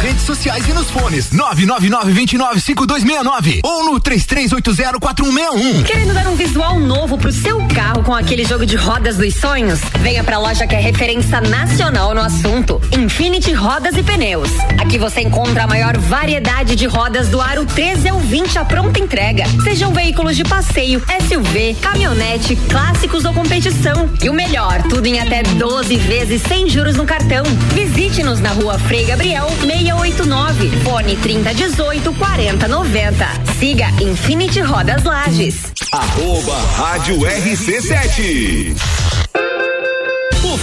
Speaker 9: Redes sociais e nos fones. 999-295269 ou no 33804161.
Speaker 19: Querendo dar um visual novo pro seu carro com aquele jogo de rodas dos sonhos? Venha pra loja que é referência nacional no assunto. Infinity Rodas e Pneus. Aqui você encontra a maior variedade de rodas do aro 13 ao 20 à pronta entrega. Sejam veículos de passeio, SUV, caminhonete, clássicos ou competição. E o melhor, tudo em até 12 vezes sem juros no cartão. Visite-nos na rua Frei Gabriel 689, fone 3018 4090. Siga Infinity Rodas Lages.
Speaker 20: Arroba Rádio RC7.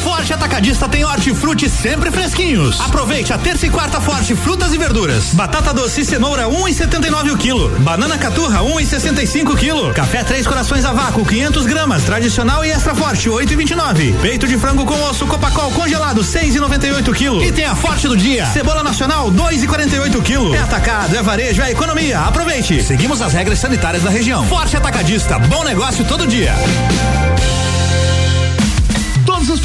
Speaker 4: Forte Atacadista tem hortifruti sempre fresquinhos. Aproveite a terça e quarta Forte Frutas e Verduras. Batata doce e cenoura 1,79 o quilo. Banana caturra 1,65 o quilo. Café Três Corações a vácuo 500 gramas, tradicional e extra forte 8,29. Peito de frango com osso Copacol congelado 6,98 o quilo. E tem a Forte do dia. Cebola nacional 2,48 o quilo. É atacado, é varejo, é economia. Aproveite. Seguimos as regras sanitárias da região. Forte Atacadista, bom negócio todo dia.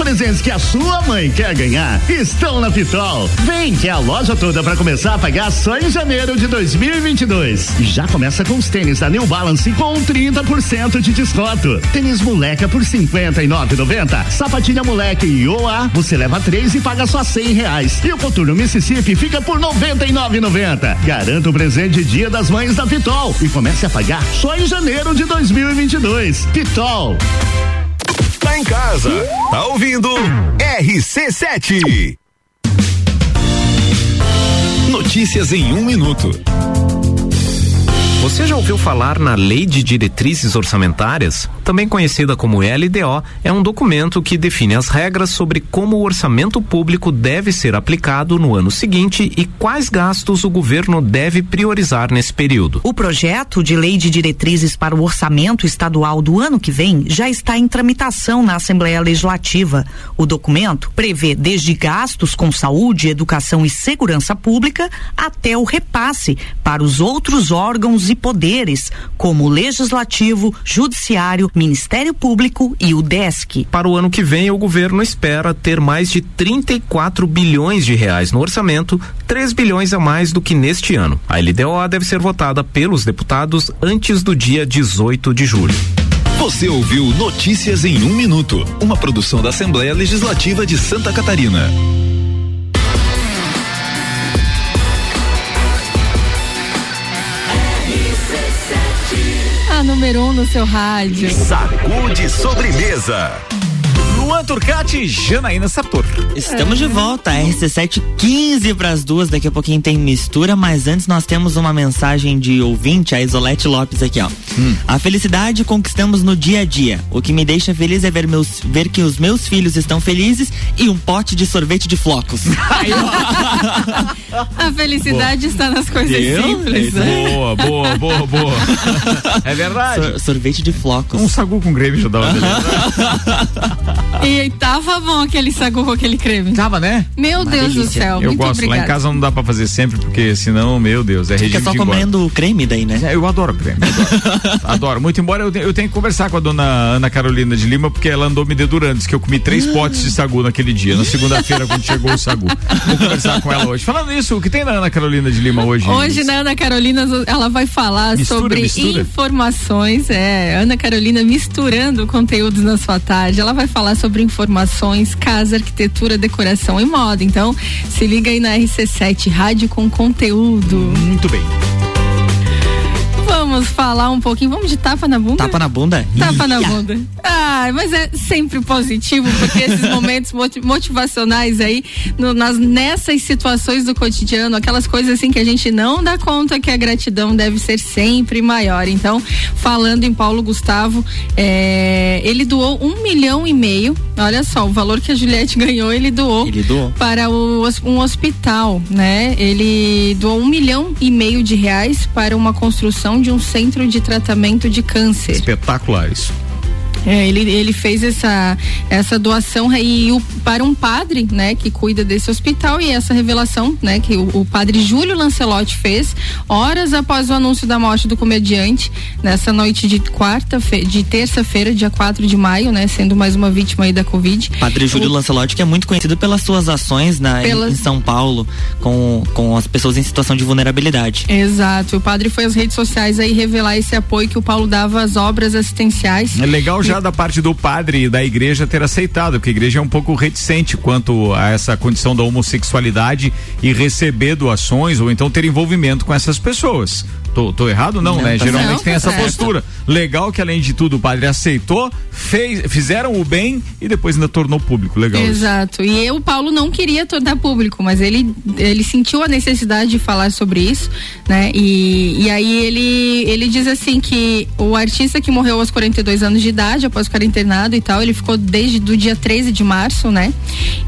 Speaker 11: Presentes que a sua mãe quer ganhar estão na Pitol. Vem que é a loja toda para começar a pagar só em janeiro de 2022. E já começa com os tênis da New Balance com 30% de desconto. Tênis moleca por 59,90. Sapatilha moleque e OA você leva três e paga só 100 reais. E o coturno Mississippi fica por 99,90. Garanta o presente Dia das Mães da Pitol e comece a pagar só em janeiro de 2022. Pitol.
Speaker 20: Em casa. Tá ouvindo? RC7. Notícias em um minuto.
Speaker 21: Você já ouviu falar na Lei de Diretrizes Orçamentárias? Também conhecida como LDO, é um documento que define as regras sobre como o orçamento público deve ser aplicado no ano seguinte e quais gastos o governo deve priorizar nesse período.
Speaker 22: O projeto de lei de diretrizes para o orçamento estadual do ano que vem já está em tramitação na Assembleia Legislativa. O documento prevê desde gastos com saúde, educação e segurança pública até o repasse para os outros órgãos e poderes, como o Legislativo, Judiciário, Ministério Público e o DESC.
Speaker 21: Para o ano que vem, o governo espera ter mais de 34 bilhões de reais no orçamento, 3 bilhões a mais do que neste ano. A LDO deve ser votada pelos deputados antes do dia 18 de julho.
Speaker 20: Você ouviu Notícias em um minuto, uma produção da Assembleia Legislativa de Santa Catarina.
Speaker 2: Número um no seu rádio.
Speaker 20: Sacude sobremesa.
Speaker 3: Luan Turcati e Janaína Sartor.
Speaker 1: Estamos de volta, RC7 15 para as duas. Daqui a pouquinho tem mistura, mas antes nós temos uma mensagem de ouvinte, a Isolete Lopes aqui, ó. A felicidade conquistamos no dia a dia. O que me deixa feliz é ver, meus, ver que os meus filhos estão felizes e um pote de sorvete de flocos.
Speaker 2: A felicidade está nas coisas simples, né?
Speaker 3: Boa, boa, boa, boa. É verdade.
Speaker 1: Sor- sorvete de flocos.
Speaker 3: Um sagu com greve já dá uma beleza.
Speaker 2: E tava bom aquele sagu com aquele creme.
Speaker 3: Tava, né?
Speaker 2: Meu
Speaker 3: Uma
Speaker 2: Deus do
Speaker 3: delícia.
Speaker 2: céu.
Speaker 3: Eu
Speaker 2: muito
Speaker 3: gosto.
Speaker 2: obrigada.
Speaker 3: Lá em casa não dá pra fazer sempre, porque senão, meu Deus, é regime
Speaker 1: Fica só
Speaker 3: engorda.
Speaker 1: comendo o creme daí, né?
Speaker 3: É, eu adoro creme. Adoro. adoro. Muito embora eu, te- eu tenha que conversar com a dona Ana Carolina de Lima, porque ela andou me dedurando. Diz que eu comi três
Speaker 2: Ah.
Speaker 3: potes de sagu naquele dia, na segunda-feira, quando chegou o sagu. Vou conversar com ela hoje. Falando nisso, o que tem na Ana Carolina de Lima hoje?
Speaker 2: Hoje, na Ana Carolina, ela vai falar
Speaker 3: Mistura,
Speaker 2: sobre
Speaker 3: mistura?
Speaker 2: informações. É, Ana Carolina misturando conteúdos na sua tarde. Ela vai falar sobre informações, casa, arquitetura, decoração e moda. Então, se liga aí na RC7, Rádio com Conteúdo.
Speaker 3: Muito bem.
Speaker 2: Vamos falar um pouquinho. Vamos de tapa na bunda?
Speaker 1: Tapa na bunda?
Speaker 2: Tapa na
Speaker 1: Ia.
Speaker 2: bunda. Ah, mas é sempre positivo, porque esses momentos moti- motivacionais aí, no- nas, nessas situações do cotidiano, aquelas coisas assim que a gente não dá conta que a gratidão deve ser sempre maior. Então, falando em Paulo Gustavo, é, ele doou um milhão e meio. Olha só, o valor que a Juliette ganhou, ele doou.
Speaker 1: Ele doou.
Speaker 2: Para o um hospital, né? Ele doou um milhão e meio de reais para uma construção de um centro de tratamento de câncer.
Speaker 3: Espetacular isso.
Speaker 2: É, ele, ele fez essa, essa doação e o, para um padre, né, que cuida desse hospital e essa revelação, né, que o, o padre Júlio Lancelotti fez horas após o anúncio da morte do comediante nessa noite de quarta de terça-feira, dia 4 de maio, né, sendo mais uma vítima aí da Covid.
Speaker 1: Padre Júlio
Speaker 2: O-
Speaker 1: Lancelotti, que é muito conhecido pelas suas ações na, em-
Speaker 2: Pelas-
Speaker 1: em São Paulo com, com as pessoas em situação de vulnerabilidade.
Speaker 2: Exato. O padre foi às redes sociais aí revelar esse apoio que o Paulo dava às obras assistenciais.
Speaker 3: É legal já da parte do padre e da igreja ter aceitado, porque a igreja é um pouco reticente quanto a essa condição da homossexualidade e receber doações ou então ter envolvimento com essas pessoas. Tô, tô errado? Não,
Speaker 1: Não,
Speaker 3: né?
Speaker 1: tá
Speaker 3: Geralmente
Speaker 1: certo.
Speaker 3: tem essa
Speaker 1: Tá certo.
Speaker 3: postura. Legal que além de tudo o padre aceitou, fez, fizeram o bem e depois ainda tornou público. Legal. isso.
Speaker 2: Exato. E eu, o Paulo não queria tornar público, mas ele, ele sentiu a necessidade de falar sobre isso, né? E, e aí ele, ele diz assim que o artista que morreu aos 42 anos de idade, após ficar internado e tal, ele ficou desde do dia 13 de março, né?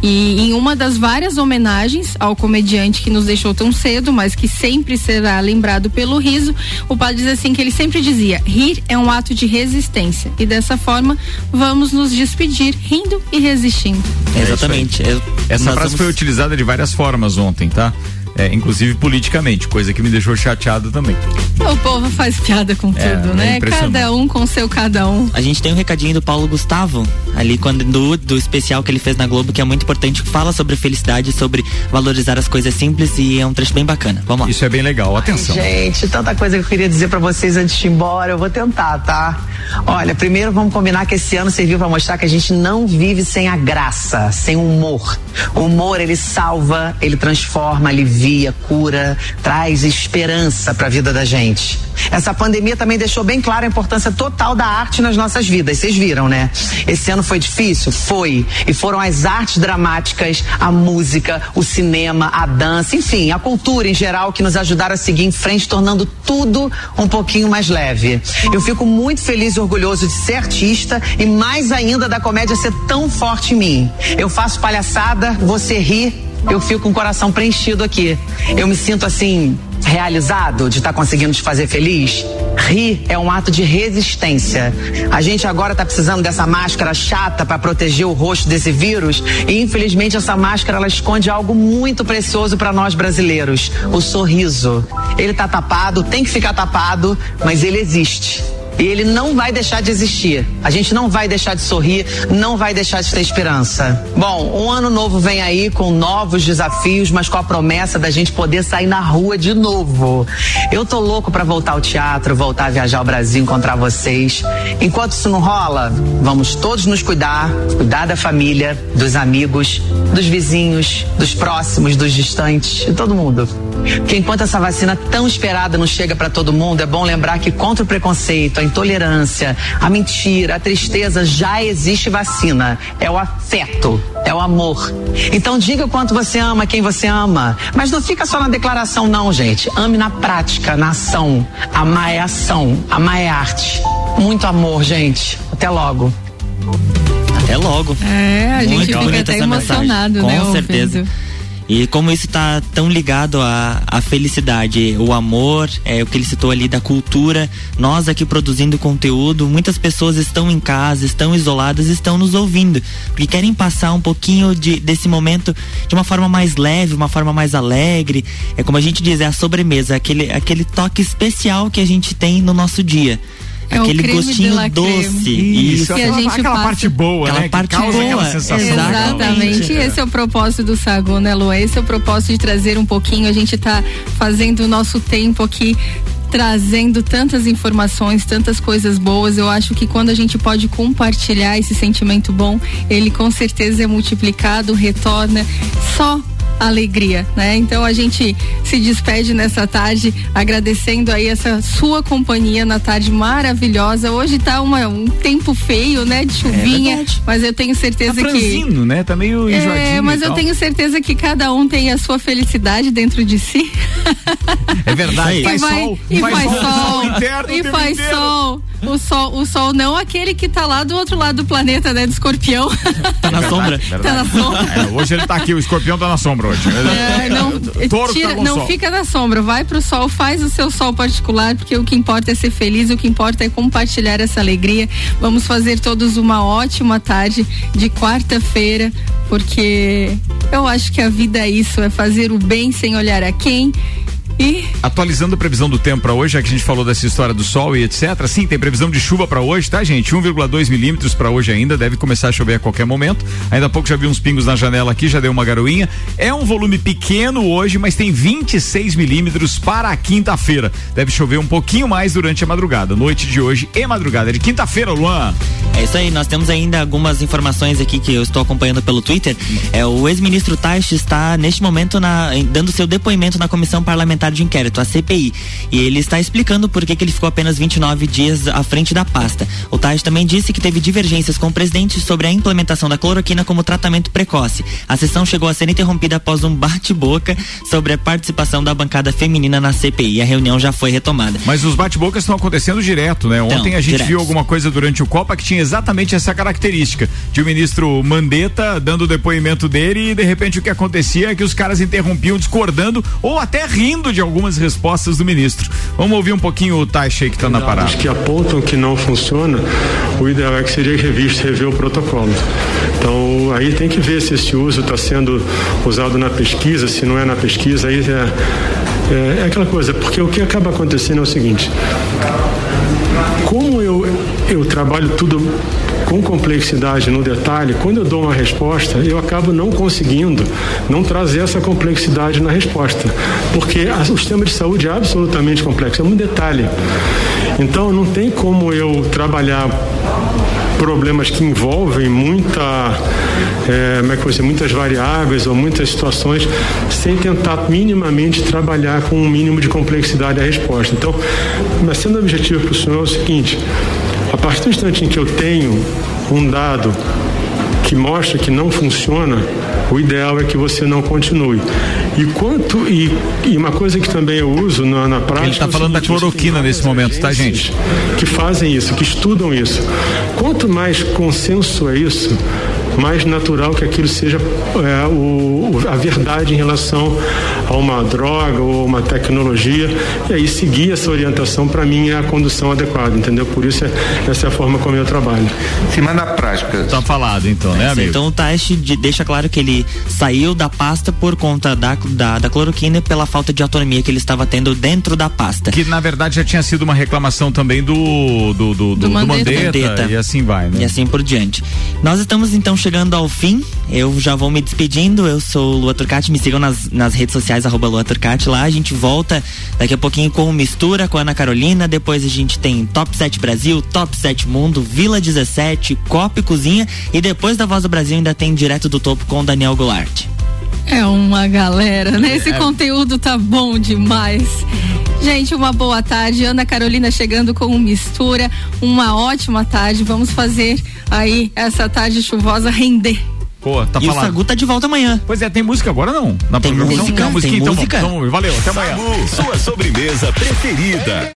Speaker 2: E em uma das várias homenagens ao comediante que nos deixou tão cedo, mas que sempre será lembrado pelo riso, o padre diz assim que ele sempre dizia: rir é um ato de resistência. E dessa forma, vamos nos despedir rindo e resistindo.
Speaker 1: Exatamente. Eu-
Speaker 3: Essa
Speaker 1: nós
Speaker 3: frase
Speaker 1: vamos-
Speaker 3: foi utilizada de várias formas ontem, tá? É, inclusive politicamente, coisa que me deixou chateado também.
Speaker 2: O povo faz piada com
Speaker 3: É,
Speaker 2: tudo,
Speaker 3: é
Speaker 2: né? Cada um com seu cada um.
Speaker 1: A gente tem um recadinho do Paulo Gustavo, ali quando do, do especial que ele fez na Globo, que é muito importante, que fala sobre felicidade, sobre valorizar as coisas simples e é um trecho bem bacana. Vamos lá.
Speaker 3: Isso é bem legal, atenção.
Speaker 23: Gente, tanta coisa que eu queria dizer pra vocês antes de ir embora. Eu vou tentar, tá? Olha, primeiro vamos combinar que esse ano serviu pra mostrar que a gente não vive sem a graça, sem o humor. O humor, ele salva, ele transforma, alivia, cura, traz esperança pra vida da gente. Essa pandemia também deixou bem clara a importância total da arte nas nossas vidas. Vocês viram, né? Esse ano foi difícil? Foi. E foram as artes dramáticas, a música, o cinema, a dança, enfim, a cultura em geral que nos ajudaram a seguir em frente, tornando tudo um pouquinho mais leve. Eu fico muito feliz e orgulhoso de ser artista e mais ainda da comédia ser tão forte em mim. Eu faço palhaçada, você ri, eu fico com o coração preenchido aqui. Eu me sinto assim realizado de estar conseguindo te fazer feliz. Rir é um ato de resistência. A gente agora tá precisando dessa máscara chata para proteger o rosto desse vírus e infelizmente essa máscara ela esconde algo muito precioso para nós brasileiros, o sorriso. Ele tá tapado, tem que ficar tapado, mas ele existe. E ele não vai deixar de existir. A gente não vai deixar de sorrir, não vai deixar de ter esperança. Bom, um ano novo vem aí com novos desafios, mas com a promessa da gente poder sair na rua de novo. Eu tô louco pra voltar ao teatro, voltar a viajar ao Brasil, encontrar vocês. Enquanto isso não rola, vamos todos nos cuidar, cuidar da família, dos amigos, dos vizinhos, dos próximos, dos distantes, de todo mundo. Porque enquanto essa vacina tão esperada não chega para todo mundo, é bom lembrar que contra o preconceito, a intolerância, a mentira, a tristeza, já existe vacina. É o afeto, é o amor. Então diga o quanto você ama quem você ama. Mas não fica só na declaração, não, gente. Ame na prática, na ação. Amar é ação, amar é arte. Muito amor, gente. Até logo.
Speaker 1: Até logo.
Speaker 2: É, a gente
Speaker 1: Muito
Speaker 2: fica até
Speaker 1: essa mensagem.
Speaker 2: emocionado,
Speaker 1: Com
Speaker 2: né?
Speaker 1: certeza. E como isso está tão ligado à, à felicidade, o amor, é o que ele citou ali da cultura, nós aqui produzindo conteúdo, muitas pessoas estão em casa, estão isoladas, estão nos ouvindo, porque querem passar um pouquinho de, desse momento de uma forma mais leve, uma forma mais alegre. É como a gente diz, é a sobremesa, aquele, aquele toque especial que a gente tem no nosso dia.
Speaker 2: É o
Speaker 1: aquele
Speaker 2: creme de
Speaker 1: gostinho doce.
Speaker 3: Isso,
Speaker 2: que a gente
Speaker 3: aquela
Speaker 2: passa.
Speaker 3: parte boa,
Speaker 1: Aquela
Speaker 3: né?
Speaker 1: parte
Speaker 3: que causa
Speaker 1: boa,
Speaker 3: aquela sensação.
Speaker 2: Exatamente. Esse é o propósito do Sagu, né, Lu? Esse é o propósito de trazer um pouquinho. A gente tá fazendo o nosso tempo aqui trazendo tantas informações, tantas coisas boas. Eu acho que quando a gente pode compartilhar esse sentimento bom, ele com certeza é multiplicado, retorna só alegria, né? Então a gente se despede nessa tarde agradecendo aí essa sua companhia na tarde maravilhosa. Hoje tá uma, um tempo feio, né? De chuvinha,
Speaker 3: verdade.
Speaker 2: mas eu tenho certeza
Speaker 3: Tá
Speaker 2: que
Speaker 3: franzino, né? Tá meio enjoadinho.
Speaker 2: é, mas eu tenho certeza que cada um tem a sua felicidade dentro de si.
Speaker 3: É verdade,
Speaker 2: e
Speaker 3: faz
Speaker 2: vai,
Speaker 3: sol.
Speaker 2: e faz
Speaker 3: sol,
Speaker 2: sol,
Speaker 3: sol
Speaker 2: e faz sol. O sol, o sol não aquele que tá lá do outro lado do planeta, né, do escorpião.
Speaker 1: Tá na sombra.
Speaker 2: Tá na sombra.
Speaker 3: É, hoje ele tá aqui, o escorpião tá na sombra hoje.
Speaker 2: É, não,
Speaker 3: Touro
Speaker 2: tira-
Speaker 3: tá
Speaker 2: não
Speaker 3: sol.
Speaker 2: fica na sombra, vai pro sol, faz o seu sol particular, porque o que importa é ser feliz, o que importa é compartilhar essa alegria. Vamos fazer todos uma ótima tarde de quarta-feira, porque eu acho que a vida é isso, é fazer o bem sem olhar a quem. E
Speaker 3: Atualizando a previsão do tempo para hoje, já que a gente falou dessa história do sol e etc. Sim, tem previsão de chuva para hoje, tá, gente? 1,2 milímetros para hoje ainda, deve começar a chover a qualquer momento. Ainda há pouco já vi uns pingos na janela aqui, já deu uma garoinha. É um volume pequeno hoje, mas tem 26 milímetros para a quinta-feira. Deve chover um pouquinho mais durante a madrugada, noite de hoje e madrugada de quinta-feira, Luan.
Speaker 1: É isso aí, nós temos ainda algumas informações aqui que eu estou acompanhando pelo Twitter. É, o ex-ministro Taish está, neste momento, na- dando seu depoimento na Comissão Parlamentar de Inquérito, a CPI. E ele está explicando por que, que ele ficou apenas 29 dias à frente da pasta. O Taish também disse que teve divergências com o presidente sobre a implementação da cloroquina como tratamento precoce. A sessão chegou a ser interrompida após um bate-boca sobre a participação da bancada feminina na CPI. A reunião já foi retomada.
Speaker 3: Mas os bate-bocas estão acontecendo direto, né? Ontem
Speaker 1: Então,
Speaker 3: a gente
Speaker 1: direto.
Speaker 3: viu alguma coisa durante o Copa que tinha exatamente essa característica de o ministro Mandetta dando o depoimento dele e de repente o que acontecia é que os caras interrompiam discordando ou até rindo de algumas respostas do ministro. Vamos ouvir um pouquinho o Taixa aí que tá na parada.
Speaker 24: Os que apontam que não funciona, o ideal é que seria revisto, rever o protocolo. Então, aí tem que ver se esse uso está sendo usado na pesquisa, se não é na pesquisa, aí é, é, é aquela coisa, porque o que acaba acontecendo é o seguinte: como eu, eu trabalho tudo com complexidade no detalhe, quando eu dou uma resposta, eu acabo não conseguindo não trazer essa complexidade na resposta, porque o sistema de saúde é absolutamente complexo, é um detalhe. Então não tem como eu trabalhar problemas que envolvem muita, é, como é que dizer, muitas variáveis ou muitas situações, sem tentar minimamente trabalhar com um mínimo de complexidade a resposta. Então, mas sendo objetivo para o senhor é o seguinte: a partir do instante em que eu tenho um dado que mostra que não funciona, o ideal é que você não continue. E quanto e, e uma coisa que também eu uso na, na prática.
Speaker 3: Ele tá
Speaker 24: é
Speaker 3: falando da cloroquina nesse momento, tá, gente?
Speaker 24: que fazem isso, que estudam isso. Quanto mais consenso é isso, mais natural que aquilo seja é, o- a verdade em relação a uma droga ou uma tecnologia. E aí seguir essa orientação para mim é a condução adequada, entendeu? Por isso é, essa é a forma como eu trabalho.
Speaker 3: Sim, mas na prática. Tá falado então, né, amigo?
Speaker 1: Então o Taish de- deixa claro que ele saiu da pasta por conta da, da, da cloroquina e pela falta de autonomia que ele estava tendo dentro da pasta.
Speaker 3: Que na verdade já tinha sido uma reclamação também do do, do, do, do
Speaker 1: Mandetta.
Speaker 3: Mandetta, e assim vai, né?
Speaker 1: E assim por diante. Nós estamos então chegando ao fim. Eu já vou me despedindo. Eu sou o Lua Turcati. Me sigam nas, nas redes sociais, arroba Lua Turcati. Lá a gente volta daqui a pouquinho com o Mistura com a Ana Carolina. Depois a gente tem Top 7 Brasil, Top 7 Mundo, Vila 17, Copa e Cozinha. E depois da Voz do Brasil ainda tem Direto do Topo com o Daniel Goulart.
Speaker 2: É uma galera, né? Esse
Speaker 1: É.
Speaker 2: conteúdo tá bom demais. Gente, uma boa tarde. Ana Carolina chegando com um mistura. Uma ótima tarde. Vamos fazer aí essa tarde chuvosa render.
Speaker 3: Pô, tá
Speaker 1: e
Speaker 3: falando.
Speaker 1: o Sagu tá de volta amanhã.
Speaker 3: Pois é, tem música agora não? Na
Speaker 1: Tem
Speaker 3: programação?
Speaker 1: música,
Speaker 3: Não,
Speaker 1: tem
Speaker 3: então,
Speaker 1: música.
Speaker 3: então, valeu, até amanhã.
Speaker 15: Sagu, sua sobremesa preferida.